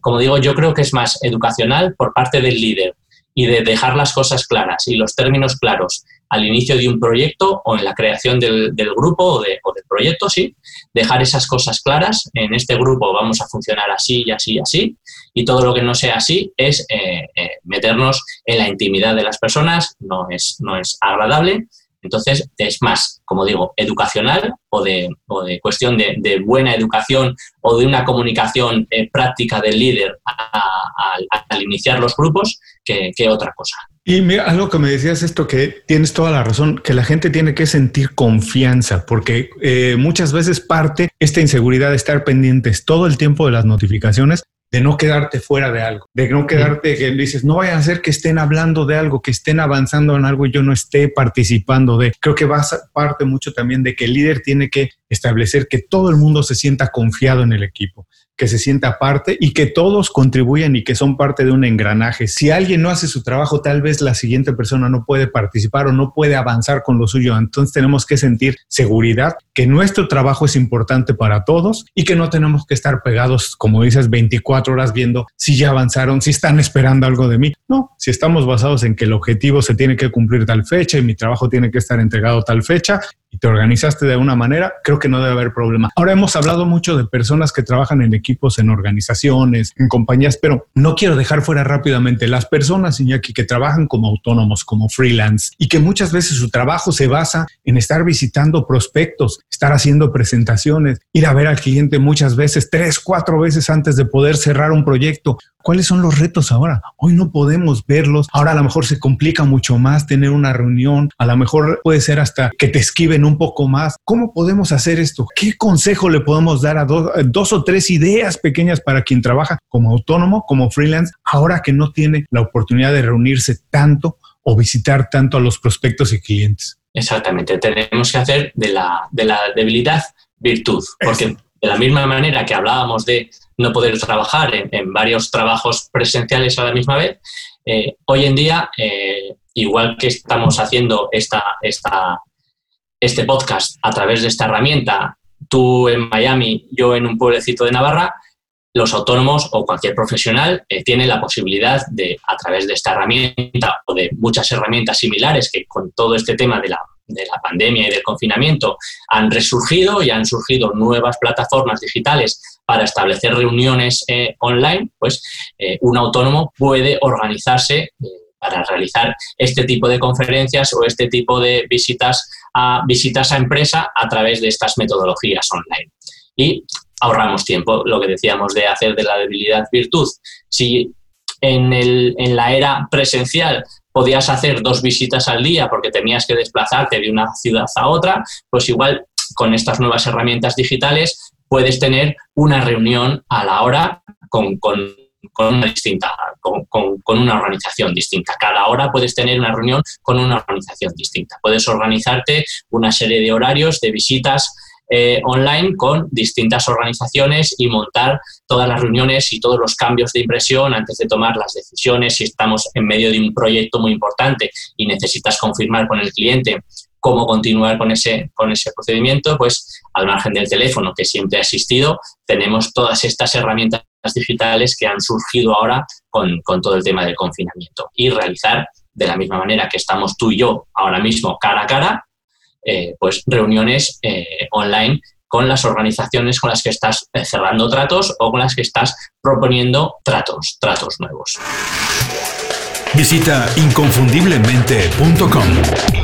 como digo, yo creo que es más educacional por parte del líder y de dejar las cosas claras y los términos claros al inicio de un proyecto o en la creación del, grupo o, del proyecto, sí, dejar esas cosas claras. En este grupo vamos a funcionar así y así y así, y todo lo que no sea así es eh, eh, meternos en la intimidad de las personas, no es, no es agradable. Entonces, es más, como digo, educacional o de, de cuestión de, buena educación o de una comunicación eh, práctica del líder al iniciar los grupos que, otra cosa. Y mira, algo que me decías esto, que tienes toda la razón, que la gente tiene que sentir confianza, porque muchas veces parte esta inseguridad de estar pendientes todo el tiempo de las notificaciones de no quedarte fuera de algo, de no quedarte que dices, no vayan a ser que estén hablando de algo, que estén avanzando en algo y yo no esté participando de. Creo que va a parte mucho también de que el líder tiene que establecer que todo el mundo se sienta confiado en el equipo que se sienta parte y que todos contribuyan y que son parte de un engranaje. Si alguien no hace su trabajo, tal vez la siguiente persona no puede participar o no puede avanzar con lo suyo. Entonces tenemos que sentir seguridad, que nuestro trabajo es importante para todos y que no tenemos que estar pegados, como dices, 24 horas viendo si ya avanzaron, si están esperando algo de mí. No, si estamos basados en que el objetivo se tiene que cumplir tal fecha y mi trabajo tiene que estar entregado tal fecha y te organizaste de alguna manera, creo que no debe haber problema. Ahora hemos hablado mucho de personas que trabajan en equipos, en organizaciones, en compañías, pero no quiero dejar fuera rápidamente las personas, Iñaki, que trabajan como autónomos, como freelance y que muchas veces su trabajo se basa en estar visitando prospectos, estar haciendo presentaciones, ir a ver al cliente muchas veces, tres, cuatro veces antes de poder cerrar un proyecto. ¿Cuáles son los retos ahora? Hoy no podemos verlos. Ahora a lo mejor se complica mucho más tener una reunión. A lo mejor puede ser hasta que te esquiven un poco más. ¿Cómo podemos hacer esto? ¿Qué consejo le podemos dar a dos, o tres ideas pequeñas para quien trabaja como autónomo, como freelance, ahora que no tiene la oportunidad de reunirse tanto o visitar tanto a los prospectos y clientes? Exactamente. Tenemos que hacer de la, de la debilidad virtud. Porque de la misma manera que hablábamos de no poder trabajar en, varios trabajos presenciales a la misma vez. Eh, hoy en día, eh, igual que estamos haciendo esta, este podcast a través de esta herramienta, tú en Miami, yo en un pueblecito de Navarra, los autónomos o cualquier profesional eh, tiene la posibilidad de, a través de esta herramienta o de muchas herramientas similares que con todo este tema de la de la pandemia y del confinamiento han resurgido y han surgido nuevas plataformas digitales para establecer reuniones eh, online, pues eh, un autónomo puede organizarse eh, para realizar este tipo de conferencias o este tipo de visitas a, visitas a empresa a través de estas metodologías online. Y ahorramos tiempo, lo que decíamos de hacer de la debilidad virtud. Si en, el, en la era presencial podías hacer dos visitas al día porque tenías que desplazarte de una ciudad a otra, pues igual con estas nuevas herramientas digitales puedes tener una reunión a la hora con, una distinta, con, una organización distinta. Cada hora puedes tener una reunión con una organización distinta. Puedes organizarte una serie de horarios de visitas eh, online con distintas organizaciones y montar todas las reuniones y todos los cambios de impresión antes de tomar las decisiones. Si estamos en medio de un proyecto muy importante y necesitas confirmar con el cliente cómo continuar con ese, con ese procedimiento, pues al margen del teléfono que siempre ha existido, tenemos todas estas herramientas digitales que han surgido ahora con, con todo el tema del confinamiento y realizar de la misma manera que estamos tú y yo ahora mismo cara a cara, eh, pues reuniones eh, online con las organizaciones con las que estás eh, cerrando tratos o con las que estás proponiendo tratos, tratos nuevos. Visita inconfundiblemente.com.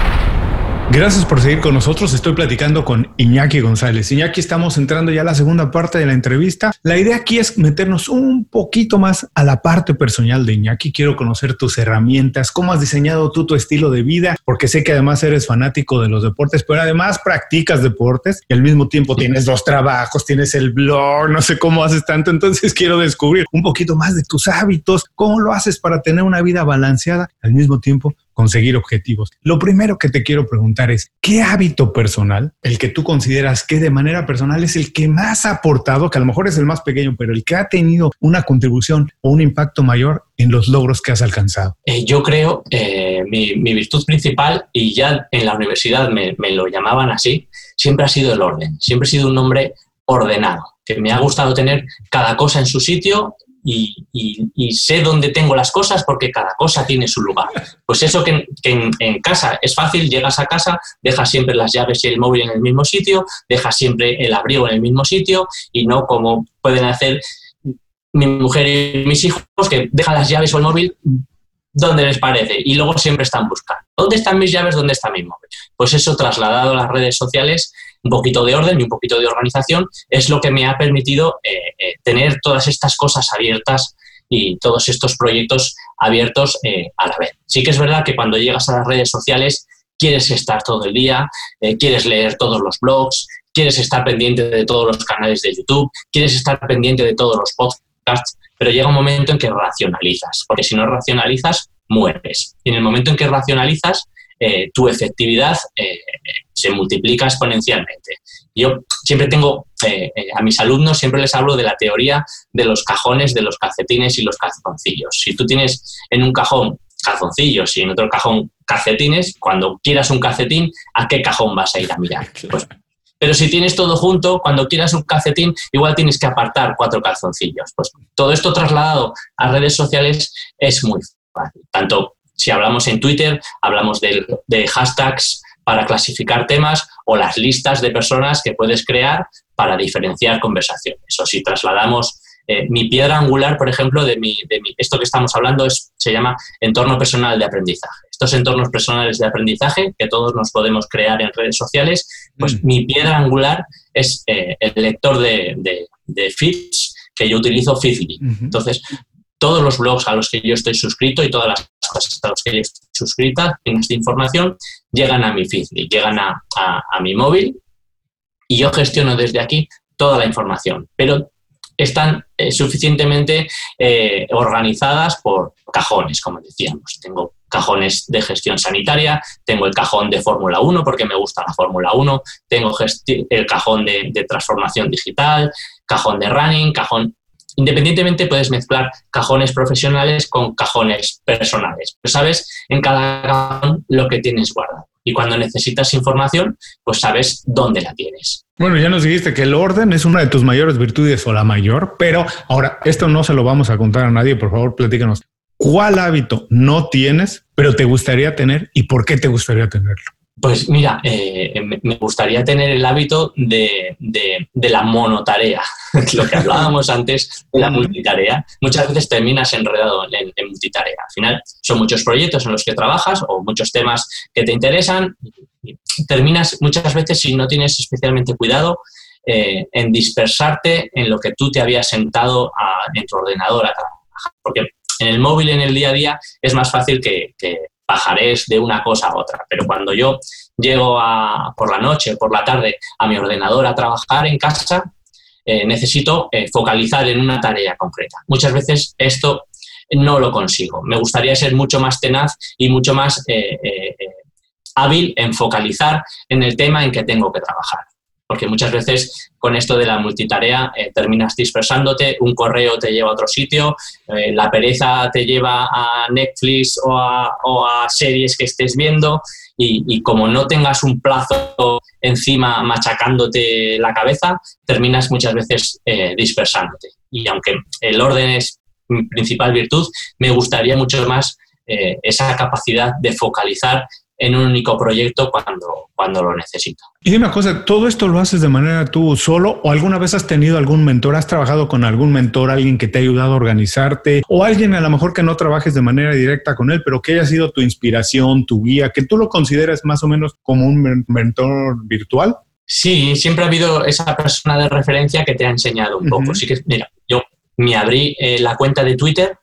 Gracias por seguir con nosotros. Estoy platicando con Iñaki González. Iñaki, estamos entrando ya a la segunda parte de la entrevista. La idea aquí es meternos un poquito más a la parte personal de Iñaki. Quiero conocer tus herramientas, cómo has diseñado tú tu estilo de vida, porque sé que además eres fanático de los deportes, pero además practicas deportes y al mismo tiempo tienes dos trabajos, tienes el blog, no sé cómo haces tanto. Entonces quiero descubrir un poquito más de tus hábitos, cómo lo haces para tener una vida balanceada al mismo tiempo conseguir objetivos. Lo primero que te quiero preguntar es, ¿qué hábito personal, el que tú consideras que de manera personal es el que más ha aportado, que a lo mejor es el más pequeño, pero el que ha tenido una contribución o un impacto mayor en los logros que has alcanzado? Eh, yo creo, eh, mi, virtud principal, y ya en la universidad me, lo llamaban así, siempre ha sido el orden, siempre he sido un hombre ordenado, que me ha gustado tener cada cosa en su sitio y, sé dónde tengo las cosas porque cada cosa tiene su lugar. Pues eso que, en, casa es fácil, llegas a casa, dejas siempre las llaves y el móvil en el mismo sitio, dejas siempre el abrigo en el mismo sitio y no como pueden hacer mi mujer y mis hijos que dejan las llaves o el móvil donde les parece y luego siempre están buscando. ¿Dónde están mis llaves? ¿Dónde está mi móvil? Pues eso trasladado a las redes sociales un poquito de orden y un poquito de organización, es lo que me ha permitido eh, eh, tener todas estas cosas abiertas y todos estos proyectos abiertos eh, a la vez. Sí que es verdad que cuando llegas a las redes sociales quieres estar todo el día, quieres leer todos los blogs, quieres estar pendiente de todos los canales de YouTube, quieres estar pendiente de todos los podcasts, pero llega un momento en que racionalizas, porque si no racionalizas, mueres. Y en el momento en que racionalizas, eh, tu efectividad eh, se multiplica exponencialmente. Yo siempre tengo, eh, a mis alumnos siempre les hablo de la teoría de los cajones, de los calcetines y los calzoncillos. Si tú tienes en un cajón calzoncillos y en otro cajón calcetines, cuando quieras un calcetín, ¿a qué cajón vas a ir a mirar? Pues, pero si tienes todo junto, cuando quieras un calcetín, igual tienes que apartar cuatro calzoncillos. Pues todo esto trasladado a redes sociales es muy fácil. Tanto si hablamos en Twitter, hablamos de, hashtags para clasificar temas o las listas de personas que puedes crear para diferenciar conversaciones. O si trasladamos eh, mi piedra angular, por ejemplo, de, mi, de esto que estamos hablando es, se llama entorno personal de aprendizaje. Estos entornos personales de aprendizaje que todos nos podemos crear en redes sociales, pues mm. mi piedra angular es eh, el lector de, de, feeds que yo utilizo Feedly. Entonces, todos los blogs a los que yo estoy suscrito y todas las cosas a las que yo estoy suscrita en esta información llegan a mi feed, llegan a, mi móvil y yo gestiono desde aquí toda la información, pero están eh, suficientemente eh, organizadas por cajones, como decíamos. Tengo cajones de gestión sanitaria, tengo el cajón de Fórmula 1 porque me gusta la Fórmula 1, tengo el cajón de, transformación digital, cajón de running, cajón Independientemente puedes mezclar cajones profesionales con cajones personales. Sabes en cada cajón lo que tienes guardado. Y cuando necesitas información, pues sabes dónde la tienes. Bueno, ya nos dijiste que el orden es una de tus mayores virtudes o la mayor, pero ahora esto no se lo vamos a contar a nadie. Por favor, platícanos. ¿Cuál hábito no tienes, pero te gustaría tener y por qué te gustaría tenerlo? Pues mira, eh, me gustaría tener el hábito de, la monotarea, lo que hablábamos antes de la multitarea. Muchas veces terminas enredado en, multitarea. Al final son muchos proyectos en los que trabajas o muchos temas que te interesan. Y terminas muchas veces, si no tienes especialmente cuidado, eh, en dispersarte en lo que tú te habías sentado en tu ordenador a trabajar. Porque en el móvil, en el día a día, es más fácil que bajarés de una cosa a otra. Pero cuando yo llego a, por la noche, por la tarde, a mi ordenador a trabajar en casa, eh, necesito eh, focalizar en una tarea concreta. Muchas veces esto no lo consigo. Me gustaría ser mucho más tenaz y mucho más eh, hábil en focalizar en el tema en que tengo que trabajar porque muchas veces con esto de la multitarea eh, terminas dispersándote, un correo te lleva a otro sitio, eh, la pereza te lleva a Netflix o a, series que estés viendo y, como no tengas un plazo encima machacándote la cabeza, terminas muchas veces eh, dispersándote. Y aunque el orden es mi principal virtud, me gustaría mucho más esa capacidad de focalizar en un único proyecto cuando, cuando lo necesito. Y dime una cosa, ¿todo esto lo haces de manera tú solo o alguna vez has tenido algún mentor? ¿Has trabajado con algún mentor, alguien que te ha ayudado a organizarte o alguien a lo mejor que no trabajes de manera directa con él, pero que haya sido tu inspiración, tu guía, que tú lo consideras más o menos como un mentor virtual? Sí, siempre ha habido esa persona de referencia que te ha enseñado un poco. Así que, mira, yo me abrí eh, la cuenta de Twitter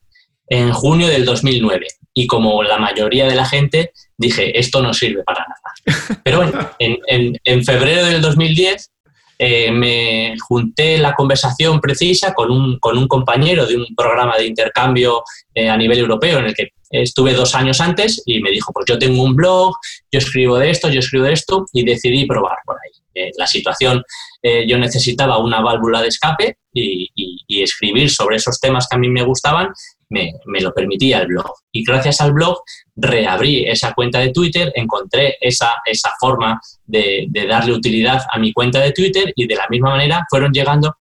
en junio del 2009 y como la mayoría de la gente dije, esto no sirve para nada. Pero bueno, en, febrero del 2010 eh, me junté la conversación precisa con un, con un, compañero de un programa de intercambio eh, a nivel europeo en el que estuve dos años antes y me dijo, pues yo tengo un blog, yo escribo de esto, yo escribo de esto y decidí probar por ahí. Eh, la situación, yo necesitaba una válvula de escape y, y, escribir sobre esos temas que a mí me gustaban me, lo permitía el blog. Y gracias al blog reabrí esa cuenta de Twitter, encontré esa, esa forma de, darle utilidad a mi cuenta de Twitter y de la misma manera fueron llegando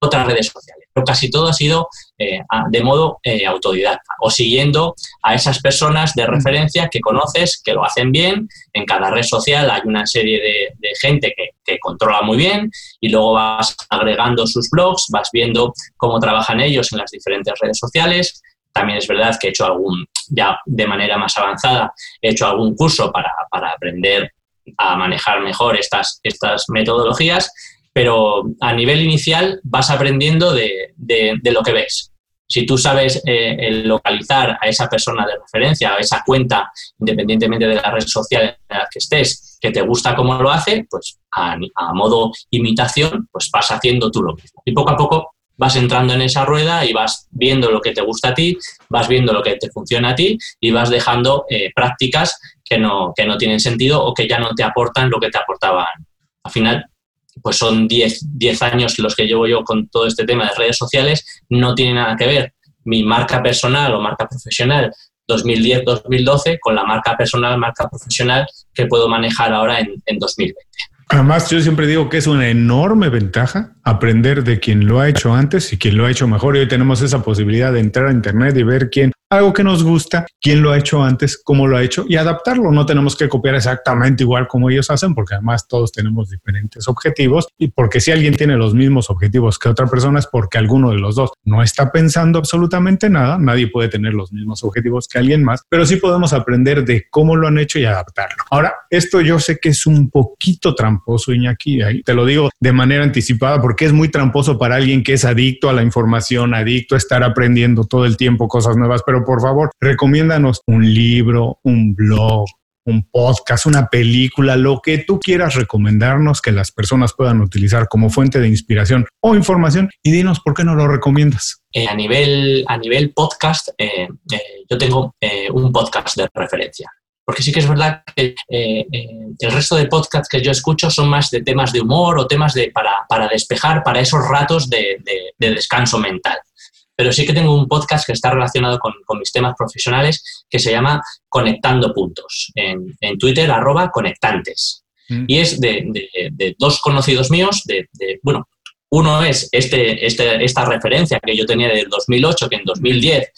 otras redes sociales. Pero casi todo ha sido eh, de modo eh, autodidacta o siguiendo a esas personas de referencia que conoces, que lo hacen bien. En cada red social hay una serie de, gente que, que, controla muy bien y luego vas agregando sus blogs, vas viendo cómo trabajan ellos en las diferentes redes sociales. También es verdad que he hecho algún, ya de manera más avanzada, he hecho algún curso para, para aprender a manejar mejor estas, estas metodologías pero a nivel inicial vas aprendiendo de, lo que ves. Si tú sabes eh, localizar a esa persona de referencia, a esa cuenta, independientemente de la red social en la que estés, que te gusta cómo lo hace, pues a, modo imitación, pues vas haciendo tú lo mismo. Y poco a poco vas entrando en esa rueda y vas viendo lo que te gusta a ti, vas viendo lo que te funciona a ti y vas dejando eh, prácticas que no, que no tienen sentido o que ya no te aportan lo que te aportaban. Al final, pues son 10, años los que llevo yo con todo este tema de redes sociales, no tiene nada que ver mi marca personal o marca profesional 2010-2012 con la marca personal, marca profesional que puedo manejar ahora en, en 2020. Además, yo siempre digo que es una enorme ventaja aprender de quien lo ha hecho antes y quien lo ha hecho mejor. Y hoy tenemos esa posibilidad de entrar a Internet y ver quién, algo que nos gusta, quién lo ha hecho antes, cómo lo ha hecho y adaptarlo. No tenemos que copiar exactamente igual como ellos hacen, porque además todos tenemos diferentes objetivos y porque si alguien tiene los mismos objetivos que otra persona es porque alguno de los dos no está pensando absolutamente nada. Nadie puede tener los mismos objetivos que alguien más, pero sí podemos aprender de cómo lo han hecho y adaptarlo. Ahora, esto yo sé que es un poquito tramposo, Iñaki, ahí te lo digo de manera anticipada porque es muy tramposo para alguien que es adicto a la información, adicto a estar aprendiendo todo el tiempo cosas nuevas. Pero por favor, recomiéndanos un libro, un blog, un podcast, una película, lo que tú quieras recomendarnos que las personas puedan utilizar como fuente de inspiración o información y dinos por qué no lo recomiendas. Eh, a, nivel, a nivel podcast, eh, eh, yo tengo un podcast de referencia. Porque sí que es verdad que el resto de podcasts que yo escucho son más de temas de humor o temas de, para, despejar, para esos ratos de, descanso mental. Pero sí que tengo un podcast que está relacionado con, mis temas profesionales que se llama Conectando Puntos. En, Twitter, arroba conectantes. Mm. Y es de, dos conocidos míos, de, bueno, uno es este, este, esta referencia que yo tenía del 2008, que en 2010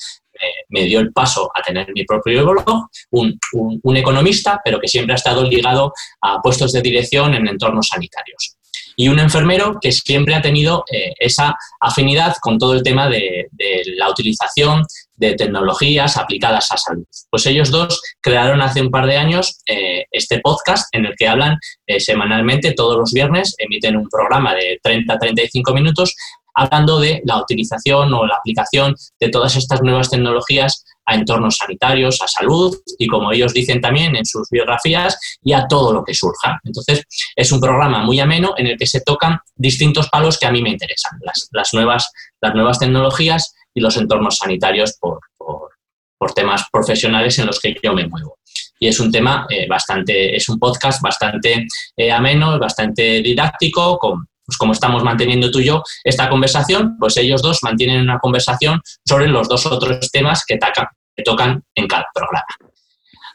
me dio el paso a tener mi propio blog, un, un, economista, pero que siempre ha estado ligado a puestos de dirección en entornos sanitarios. Y un enfermero que siempre ha tenido eh, esa afinidad con todo el tema de, la utilización de tecnologías aplicadas a salud. Pues ellos dos crearon hace un par de años eh, este podcast en el que hablan eh, semanalmente, todos los viernes, emiten un programa de 30-35 minutos hablando de la utilización o la aplicación de todas estas nuevas tecnologías a entornos sanitarios, a salud y, como ellos dicen también en sus biografías, y a todo lo que surja. Entonces, es un programa muy ameno en el que se tocan distintos palos que a mí me interesan, las, nuevas, las nuevas tecnologías y los entornos sanitarios por, temas profesionales en los que yo me muevo. Y es un tema eh, bastante, es un podcast bastante eh, ameno, bastante didáctico, con, pues como estamos manteniendo tú y yo esta conversación, pues ellos dos mantienen una conversación sobre los dos otros temas que, tocan en cada programa.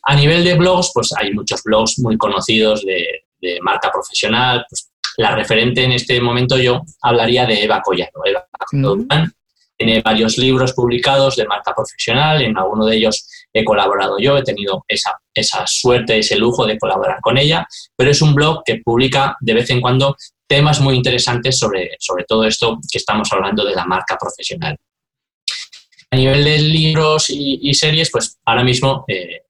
A nivel de blogs, pues hay muchos blogs muy conocidos de, marca profesional. Pues la referente en este momento yo hablaría de Eva Collado. Eva Collado tiene varios libros publicados de marca profesional, en alguno de ellos he colaborado yo, he tenido esa, esa suerte, ese lujo de colaborar con ella, pero es un blog que publica de vez en cuando temas muy interesantes sobre, sobre todo esto que estamos hablando de la marca profesional. A nivel de libros y, series, pues ahora mismo eh,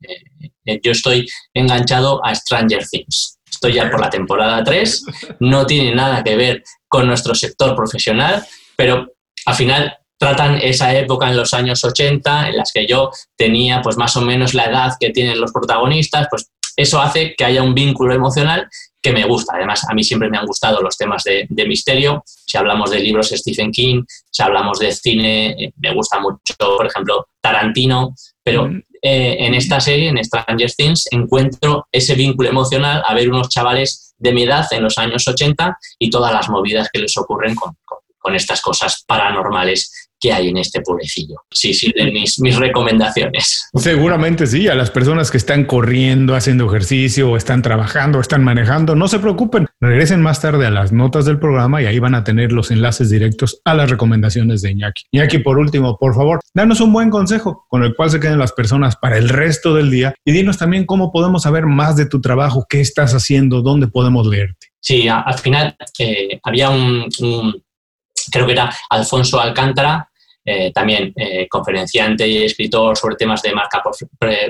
eh, yo estoy enganchado a Stranger Things. Estoy ya por la temporada 3, no tiene nada que ver con nuestro sector profesional, pero al final tratan esa época en los años 80 en las que yo tenía pues más o menos la edad que tienen los protagonistas, pues eso hace que haya un vínculo emocional que me gusta. Además, a mí siempre me han gustado los temas de, misterio. Si hablamos de libros Stephen King, si hablamos de cine, eh, me gusta mucho, por ejemplo, Tarantino, pero mm. eh, en esta serie, en Stranger Things, encuentro ese vínculo emocional a ver unos chavales de mi edad en los años 80 y todas las movidas que les ocurren con, con estas cosas paranormales que hay en este pueblecillo. Sí, sí, de mis, mis recomendaciones. Seguramente sí, a las personas que están corriendo, haciendo ejercicio, o están trabajando, o están manejando, no se preocupen, regresen más tarde a las notas del programa y ahí van a tener los enlaces directos a las recomendaciones de Iñaki. Iñaki, por último, por favor, danos un buen consejo con el cual se queden las personas para el resto del día y dinos también cómo podemos saber más de tu trabajo, qué estás haciendo, dónde podemos leerte. Sí, al final eh, había un, creo que era Alfonso Alcántara, eh, también eh, conferenciante y escritor sobre temas de marca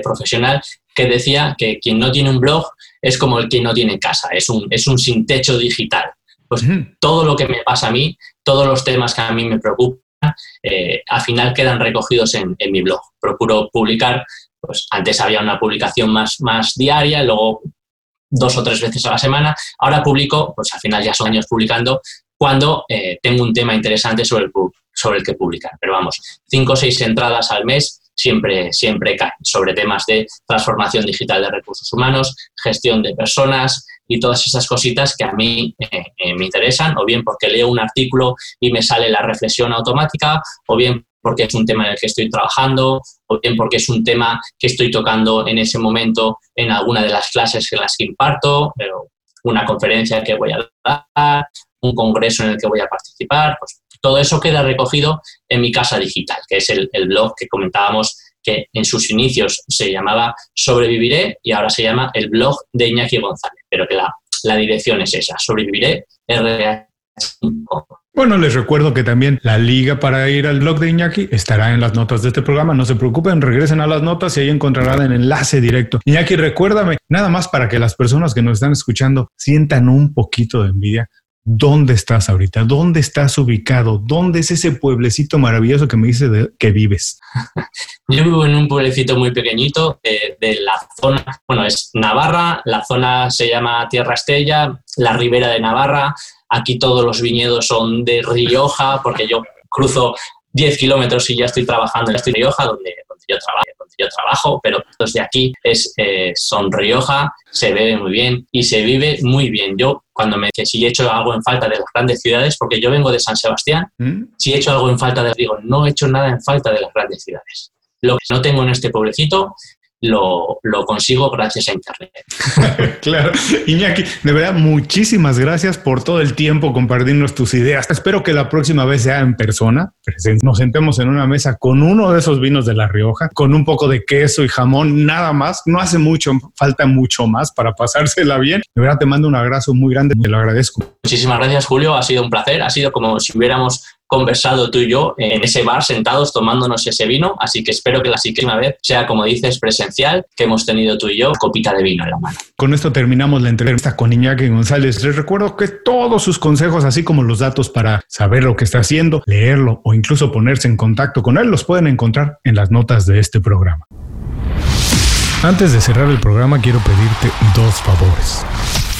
profesional, que decía que quien no tiene un blog es como el que no tiene casa, es un, es un sin techo digital. Pues todo lo que me pasa a mí, todos los temas que a mí me preocupan, eh, al final quedan recogidos en, mi blog. Procuro publicar, pues antes había una publicación más, más diaria, luego dos o tres veces a la semana. Ahora publico, pues al final ya son años publicando, cuando tengo un tema interesante sobre el, sobre el que publicar. Pero vamos, cinco o seis entradas al mes siempre, siempre caen sobre temas de transformación digital de recursos humanos, gestión de personas y todas esas cositas que a mí eh, eh, me interesan, o bien porque leo un artículo y me sale la reflexión automática, o bien porque es un tema en el que estoy trabajando, o bien porque es un tema que estoy tocando en ese momento en alguna de las clases en las que imparto, pero una conferencia que voy a dar, un congreso en el que voy a participar, pues todo eso queda recogido en mi casa digital, que es el, blog que comentábamos que en sus inicios se llamaba Sobreviviré y ahora se llama el blog de Iñaki González, pero que la, la dirección es esa, sobreviviré bueno, les recuerdo que también la liga para ir al blog de Iñaki estará en las notas de este programa. No se preocupen, regresen a las notas y ahí encontrarán el enlace directo. Iñaki, recuérdame, nada más para que las personas que nos están escuchando sientan un poquito de envidia. ¿Dónde estás ahorita? ¿Dónde estás ubicado? ¿Dónde es ese pueblecito maravilloso que me dice que vives? Yo vivo en un pueblecito muy pequeñito eh, de la zona, bueno, es Navarra, la zona se llama Tierra Estella, la ribera de Navarra. Aquí todos los viñedos son de Rioja, porque yo cruzo 10 kilómetros y ya estoy trabajando en Rioja, donde, yo trabajo, yo trabajo, pero desde aquí es, eh, son Rioja, se bebe muy bien y se vive muy bien. Yo cuando me que si he hecho algo en falta de las grandes ciudades, porque yo vengo de San Sebastián, ¿Mm? si he hecho algo en falta de, digo, no he hecho nada en falta de las grandes ciudades. Lo que no tengo en este pueblecito lo, consigo gracias a Internet. claro. Iñaki, de verdad, muchísimas gracias por todo el tiempo compartirnos tus ideas. Espero que la próxima vez sea en persona. Nos sentemos en una mesa con uno de esos vinos de La Rioja, con un poco de queso y jamón, nada más. No hace mucho, falta mucho más para pasársela bien. De verdad, te mando un abrazo muy grande. Te lo agradezco. Muchísimas gracias, Julio. Ha sido un placer. Ha sido como si hubiéramos conversado tú y yo en ese bar sentados tomándonos ese vino, así que espero que la siguiente vez sea, como dices, presencial, que hemos tenido tú y yo, copita de vino en la mano. Con esto terminamos la entrevista con Iñaki González. Les recuerdo que todos sus consejos, así como los datos para saber lo que está haciendo, leerlo o incluso ponerse en contacto con él, los pueden encontrar en las notas de este programa. Antes de cerrar el programa, quiero pedirte dos favores.